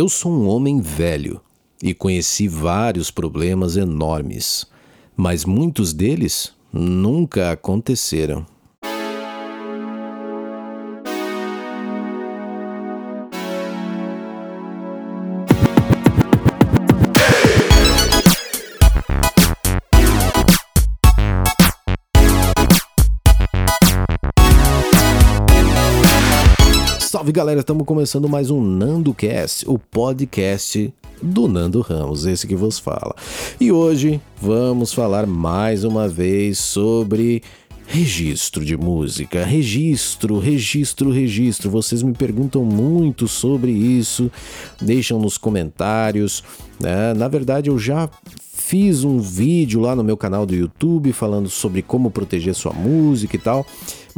Eu sou um homem velho e conheci vários problemas enormes, mas muitos deles nunca aconteceram. Galera, estamos começando mais um NandoCast, o podcast do Nando Ramos, esse que vos fala. E hoje vamos falar mais uma vez sobre registro de música. Registro, registro, registro. Vocês me perguntam muito sobre isso, deixam nos comentários. Né? Na verdade, eu já fiz um vídeo lá no meu canal do YouTube falando sobre como proteger sua música e tal,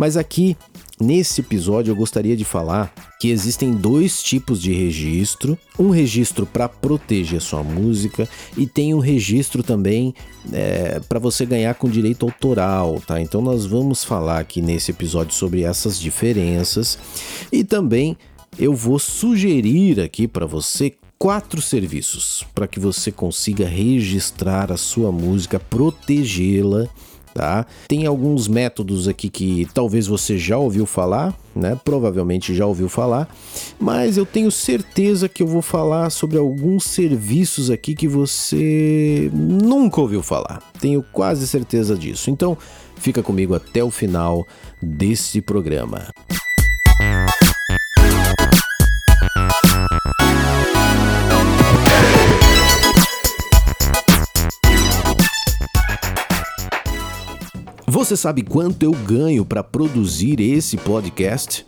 mas aqui Nesse episódio eu gostaria de falar que existem dois tipos de registro: um registro para proteger sua música e tem um registro também é, para você ganhar com direito autoral, tá? Então nós vamos falar aqui nesse episódio sobre essas diferenças. E também eu vou sugerir aqui para você quatro serviços para que você consiga registrar a sua música, protegê-la tá? Tem alguns métodos aqui que talvez você já ouviu falar, né? Provavelmente já ouviu falar, mas eu tenho certeza que eu vou falar sobre alguns serviços aqui que você nunca ouviu falar. Tenho quase certeza disso. Então, fica comigo até o final desse programa. Você sabe quanto eu ganho para produzir esse podcast?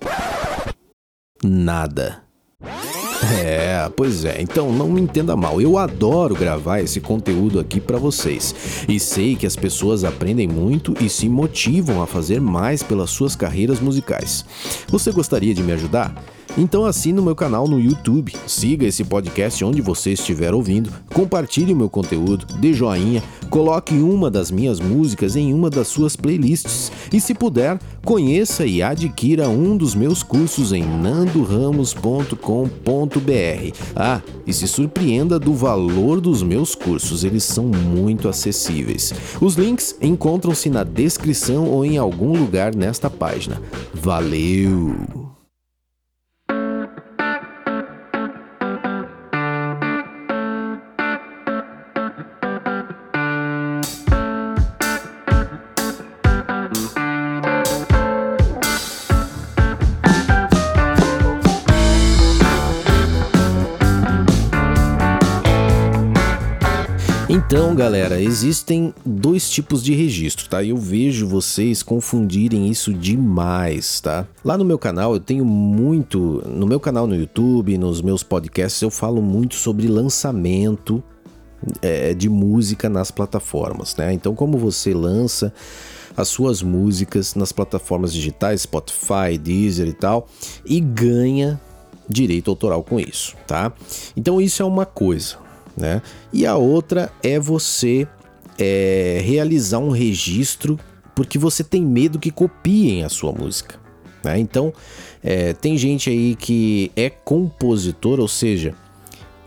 Nada. É, pois é. Então não me entenda mal. Eu adoro gravar esse conteúdo aqui para vocês. E sei que as pessoas aprendem muito e se motivam a fazer mais pelas suas carreiras musicais. Você gostaria de me ajudar? Então assine o meu canal no YouTube, siga esse podcast onde você estiver ouvindo, compartilhe o meu conteúdo, dê joinha, coloque uma das minhas músicas em uma das suas playlists e se puder, conheça e adquira um dos meus cursos em nandoramos.com.br. Ah, e se surpreenda do valor dos meus cursos, eles são muito acessíveis. Os links encontram-se na descrição ou em algum lugar nesta página. Valeu! Então, galera, existem dois tipos de registro, tá? Eu vejo vocês confundirem isso demais, tá? Lá no meu canal eu tenho muito, no meu canal no YouTube, nos meus podcasts eu falo muito sobre lançamento é, de música nas plataformas, né? Então, como você lança as suas músicas nas plataformas digitais, Spotify, Deezer e tal, e ganha direito autoral com isso, tá? Então isso é uma coisa né? E a outra é você é, realizar um registro porque você tem medo que copiem a sua música. Né? Então, é, tem gente aí que é compositor, ou seja,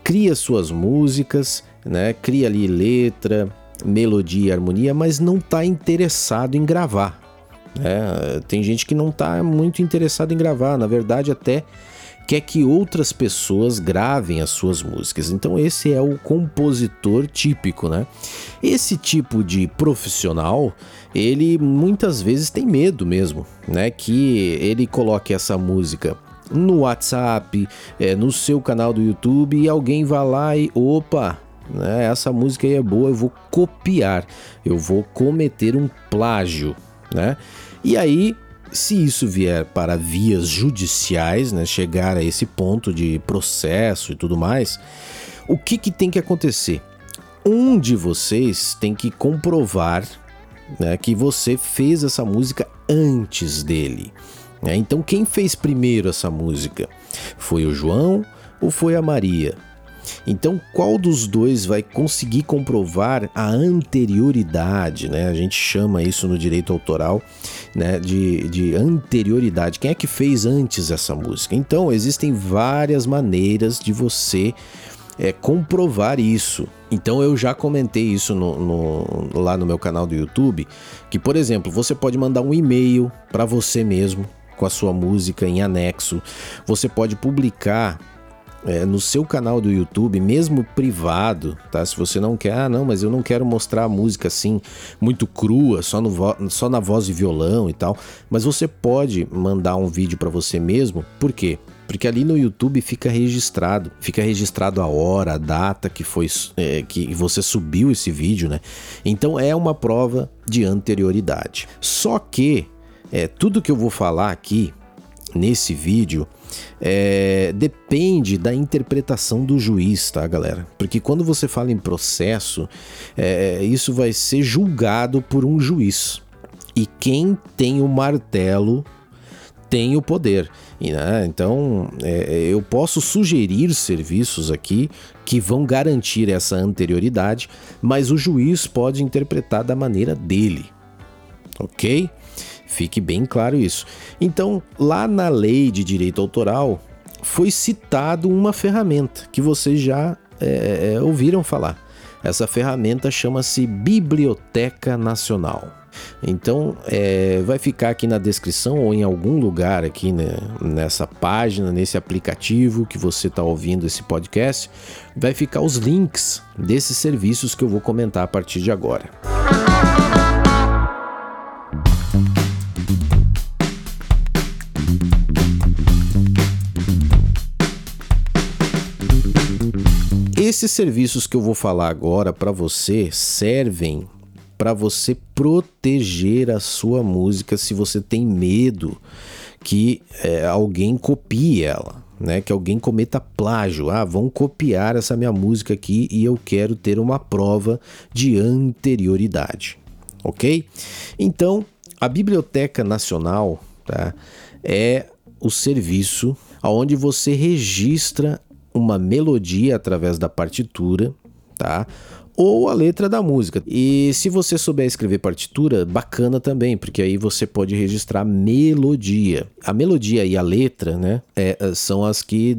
cria suas músicas, né? cria ali letra, melodia harmonia, mas não está interessado em gravar. Né? Tem gente que não está muito interessado em gravar, na verdade, até quer que outras pessoas gravem as suas músicas. Então esse é o compositor típico, né? Esse tipo de profissional, ele muitas vezes tem medo mesmo, né? Que ele coloque essa música no WhatsApp, é, no seu canal do YouTube e alguém vá lá e opa, né, essa música aí é boa, eu vou copiar, eu vou cometer um plágio, né? E aí se isso vier para vias judiciais, né, chegar a esse ponto de processo e tudo mais, o que, que tem que acontecer? Um de vocês tem que comprovar né, que você fez essa música antes dele. Né? Então, quem fez primeiro essa música? Foi o João ou foi a Maria? Então, qual dos dois vai conseguir comprovar a anterioridade, né? A gente chama isso no direito autoral, né, de, de anterioridade. Quem é que fez antes essa música? Então, existem várias maneiras de você é, comprovar isso. Então eu já comentei isso no, no, lá no meu canal do YouTube, que por exemplo, você pode mandar um e-mail para você mesmo com a sua música em anexo. Você pode publicar é, no seu canal do YouTube, mesmo privado, tá? Se você não quer, ah, não, mas eu não quero mostrar a música assim, muito crua, só, no só na voz e violão e tal. Mas você pode mandar um vídeo para você mesmo, por quê? Porque ali no YouTube fica registrado, fica registrado a hora, a data que foi é, que você subiu esse vídeo, né? Então é uma prova de anterioridade. Só que é, tudo que eu vou falar aqui nesse vídeo é, depende da interpretação do juiz, tá, galera? Porque quando você fala em processo, é, isso vai ser julgado por um juiz. E quem tem o martelo tem o poder. E, né, então, é, eu posso sugerir serviços aqui que vão garantir essa anterioridade, mas o juiz pode interpretar da maneira dele. Ok? Fique bem claro isso. Então, lá na lei de direito autoral, foi citado uma ferramenta que vocês já é, é ouviram falar. Essa ferramenta chama-se Biblioteca Nacional. Então, é, vai ficar aqui na descrição ou em algum lugar aqui né, nessa página, nesse aplicativo que você está ouvindo esse podcast, vai ficar os links desses serviços que eu vou comentar a partir de agora. Esses serviços que eu vou falar agora para você servem para você proteger a sua música se você tem medo que é, alguém copie ela, né? Que alguém cometa plágio. Ah, vão copiar essa minha música aqui e eu quero ter uma prova de anterioridade, ok? Então, a Biblioteca Nacional tá, é o serviço onde você registra uma melodia através da partitura, tá? ou a letra da música. E se você souber escrever partitura, bacana também, porque aí você pode registrar melodia. A melodia e a letra, né, é, são as que,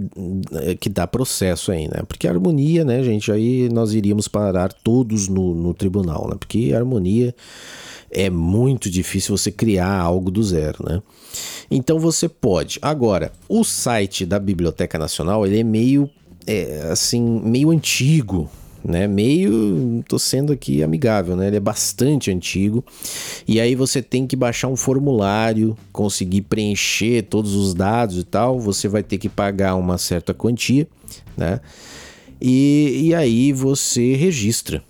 é, que dá processo aí, né? Porque a harmonia, né, gente, aí nós iríamos parar todos no, no tribunal, né? Porque a harmonia é muito difícil você criar algo do zero, né? Então você pode. Agora, o site da Biblioteca Nacional, ele é meio, é, assim, meio antigo, né? Meio, tô sendo aqui amigável, né? Ele é bastante antigo. E aí você tem que baixar um formulário, conseguir preencher todos os dados e tal. Você vai ter que pagar uma certa quantia, né? E, e aí você registra.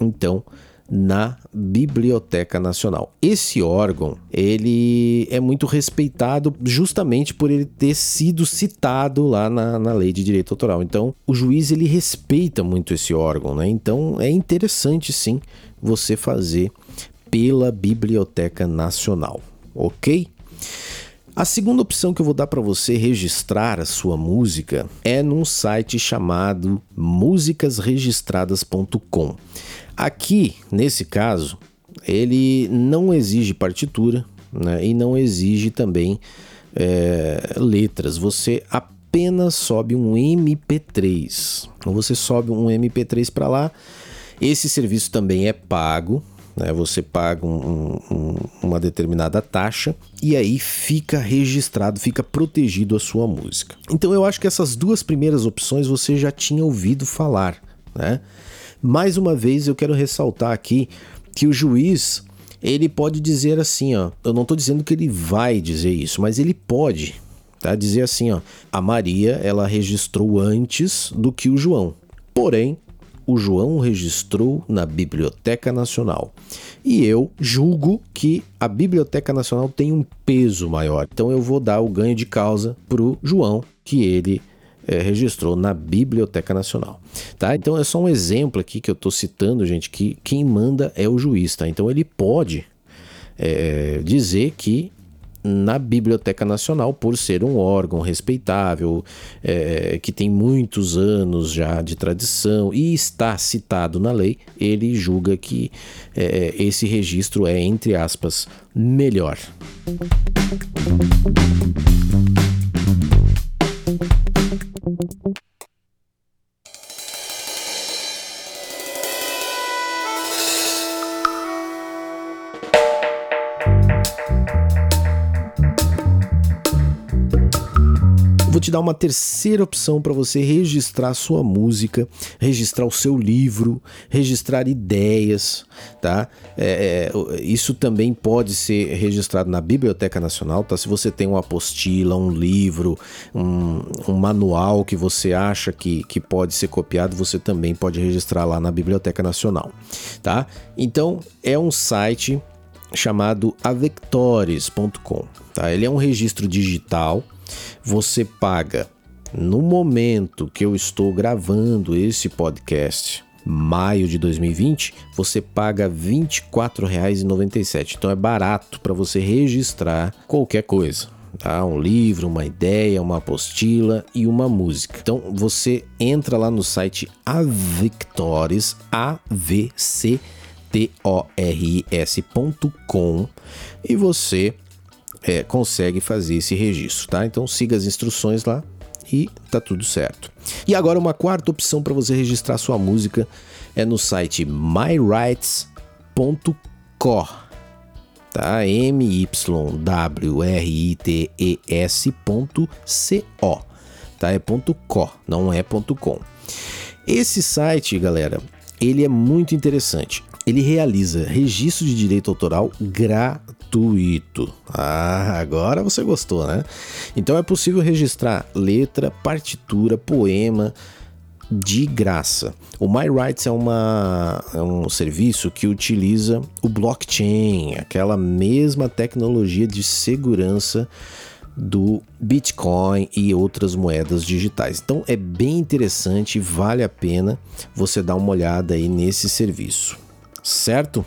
Então, na Biblioteca Nacional. Esse órgão, ele é muito respeitado justamente por ele ter sido citado lá na, na lei de direito autoral. Então, o juiz ele respeita muito esse órgão, né? Então, é interessante sim você fazer pela Biblioteca Nacional, ok? A segunda opção que eu vou dar para você registrar a sua música é num site chamado musicasregistradas.com. Aqui, nesse caso, ele não exige partitura né, e não exige também é, letras. Você apenas sobe um MP3. Então você sobe um MP3 para lá. Esse serviço também é pago. Né, você paga um, um, uma determinada taxa e aí fica registrado, fica protegido a sua música. Então eu acho que essas duas primeiras opções você já tinha ouvido falar, né? Mais uma vez eu quero ressaltar aqui que o juiz ele pode dizer assim, ó, eu não estou dizendo que ele vai dizer isso, mas ele pode, tá? Dizer assim, ó, a Maria ela registrou antes do que o João. Porém, o João registrou na Biblioteca Nacional. E eu julgo que a Biblioteca Nacional tem um peso maior. Então eu vou dar o ganho de causa pro João, que ele é, registrou na Biblioteca Nacional. Tá? Então é só um exemplo aqui que eu estou citando, gente, que quem manda é o juiz. Tá? Então ele pode é, dizer que na Biblioteca Nacional por ser um órgão respeitável, é, que tem muitos anos já de tradição e está citado na lei, ele julga que é, esse registro é, entre aspas, melhor. Te dar uma terceira opção para você registrar sua música, registrar o seu livro, registrar ideias, tá? É, é, isso também pode ser registrado na Biblioteca Nacional, tá? Se você tem uma apostila, um livro, um, um manual que você acha que, que pode ser copiado, você também pode registrar lá na Biblioteca Nacional, tá? Então, é um site chamado avectores.com, tá? Ele é um registro digital você paga no momento que eu estou gravando esse podcast, maio de 2020, você paga R$ 24,97. Então é barato para você registrar qualquer coisa. Tá? Um livro, uma ideia, uma apostila e uma música. Então você entra lá no site Avictores, A V C T O R I S.com e você é, consegue fazer esse registro, tá? Então siga as instruções lá e tá tudo certo. E agora uma quarta opção para você registrar sua música é no site myrights.co, tá? M Y W R I T E S.co, tá? É .co, não é .com. Esse site, galera, ele é muito interessante. Ele realiza registro de direito autoral gratuito gratuito. Ah, agora você gostou, né? Então é possível registrar letra, partitura, poema de graça. O MyRights é, uma, é um serviço que utiliza o blockchain, aquela mesma tecnologia de segurança do Bitcoin e outras moedas digitais. Então é bem interessante, vale a pena você dar uma olhada aí nesse serviço, certo?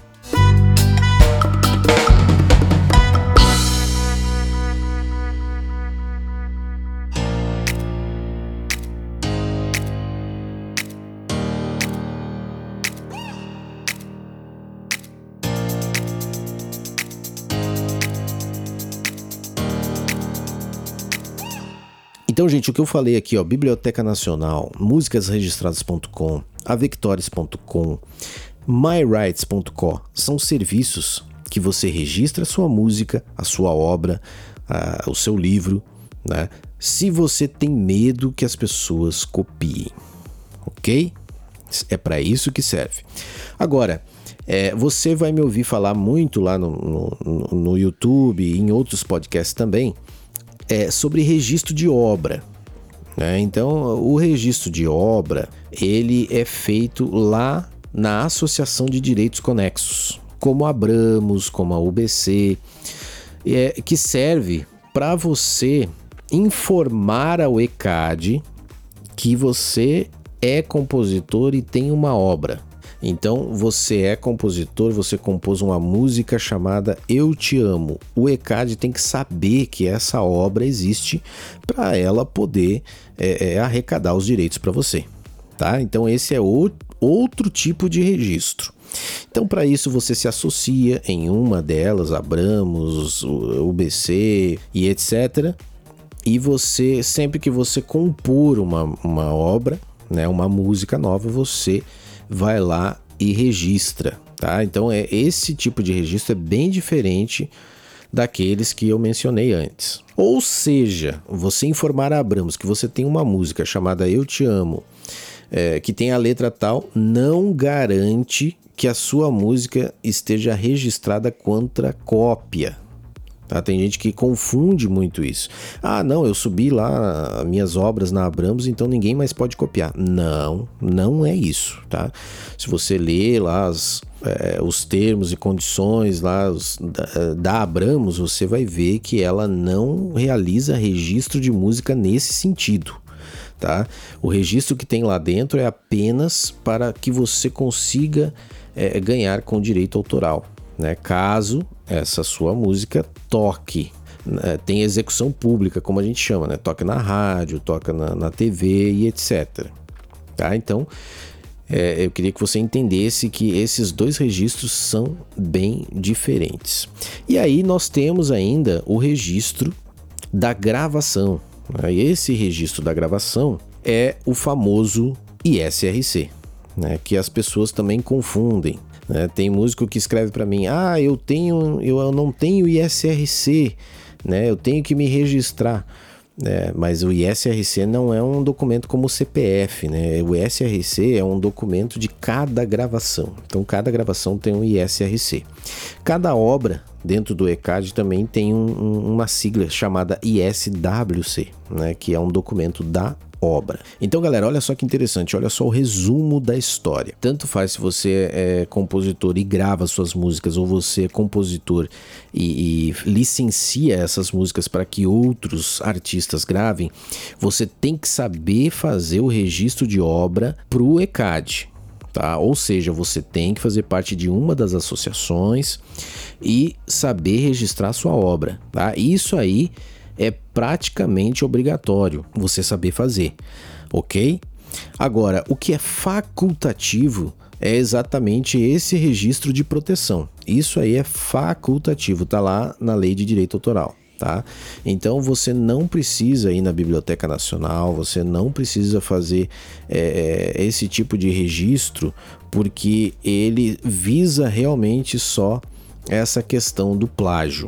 Então, gente, o que eu falei aqui, ó, Biblioteca Nacional, músicasregistradas.com, avictores.com, myrights.com, são serviços que você registra a sua música, a sua obra, a, o seu livro, né? Se você tem medo que as pessoas copiem, ok? É para isso que serve. Agora, é, você vai me ouvir falar muito lá no, no, no YouTube e em outros podcasts também é sobre registro de obra. Né? Então, o registro de obra ele é feito lá na Associação de Direitos Conexos, como a Abramos, como a UBC, é, que serve para você informar ao ECAD que você é compositor e tem uma obra. Então você é compositor, você compôs uma música chamada Eu Te Amo. O ECAD tem que saber que essa obra existe para ela poder é, é, arrecadar os direitos para você. Tá? Então esse é o, outro tipo de registro. Então, para isso, você se associa em uma delas, Abramos, UBC e etc. E você, sempre que você compor uma, uma obra, né, uma música nova, você vai lá e registra, tá? Então é esse tipo de registro é bem diferente daqueles que eu mencionei antes. Ou seja, você informar a Abramos que você tem uma música chamada Eu Te Amo, é, que tem a letra tal, não garante que a sua música esteja registrada contra cópia. Tá? Tem gente que confunde muito isso. Ah, não, eu subi lá minhas obras na Abramos, então ninguém mais pode copiar. Não, não é isso, tá? Se você ler lá as, é, os termos e condições lá os, da, da Abramos, você vai ver que ela não realiza registro de música nesse sentido. Tá? O registro que tem lá dentro é apenas para que você consiga é, ganhar com direito autoral né? Caso essa sua música toque é, tem execução pública, como a gente chama, né? Toca na rádio, toca na, na TV e etc. Tá? Então, é, eu queria que você entendesse que esses dois registros são bem diferentes. E aí nós temos ainda o registro da gravação. Né? Esse registro da gravação é o famoso ISRC, né? que as pessoas também confundem. Né? Tem músico que escreve para mim: Ah, eu tenho, eu não tenho ISRC, né? Eu tenho que me registrar. É, mas o ISRC não é um documento como o CPF, né? O ISRC é um documento de cada gravação. Então, cada gravação tem um ISRC. Cada obra dentro do ECAD também tem um, um, uma sigla chamada ISWC, né? Que é um documento da obra. Então, galera, olha só que interessante, olha só o resumo da história. Tanto faz se você é compositor e grava suas músicas, ou você é compositor e, e licencia essas músicas para que outros artistas gravem, você tem que saber fazer o registro de obra para o ECAD. Tá? Ou seja, você tem que fazer parte de uma das associações e saber registrar sua obra. Tá? Isso aí é praticamente obrigatório você saber fazer, ok? Agora, o que é facultativo é exatamente esse registro de proteção. Isso aí é facultativo, tá lá na lei de direito autoral. Tá? Então você não precisa ir na Biblioteca Nacional, você não precisa fazer é, esse tipo de registro, porque ele visa realmente só essa questão do plágio,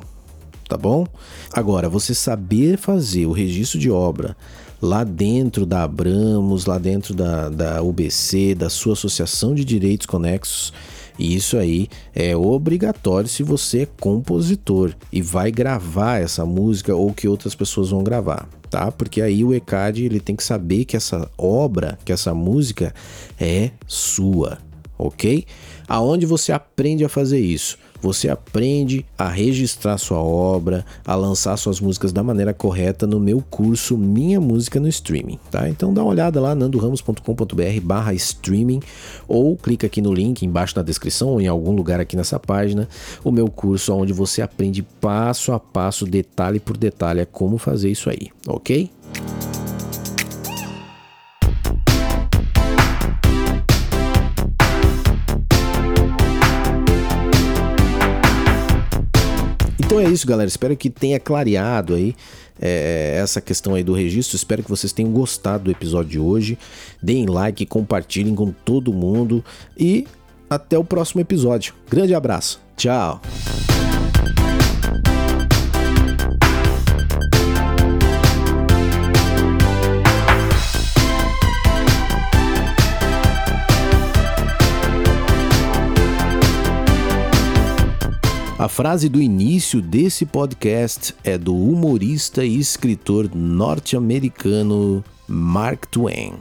tá bom? Agora, você saber fazer o registro de obra lá dentro da Abramos, lá dentro da, da UBC, da sua associação de direitos conexos, e isso aí é obrigatório se você é compositor e vai gravar essa música ou que outras pessoas vão gravar, tá? Porque aí o ECAD ele tem que saber que essa obra, que essa música é sua, ok? Aonde você aprende a fazer isso? Você aprende a registrar sua obra, a lançar suas músicas da maneira correta no meu curso Minha Música no Streaming, tá? Então dá uma olhada lá nandoramos.com.br barra streaming ou clica aqui no link embaixo na descrição ou em algum lugar aqui nessa página, o meu curso onde você aprende passo a passo, detalhe por detalhe, como fazer isso aí, ok? Então é isso, galera. Espero que tenha clareado aí é, essa questão aí do registro. Espero que vocês tenham gostado do episódio de hoje. Deem like, compartilhem com todo mundo e até o próximo episódio. Grande abraço. Tchau. A frase do início desse podcast é do humorista e escritor norte-americano Mark Twain.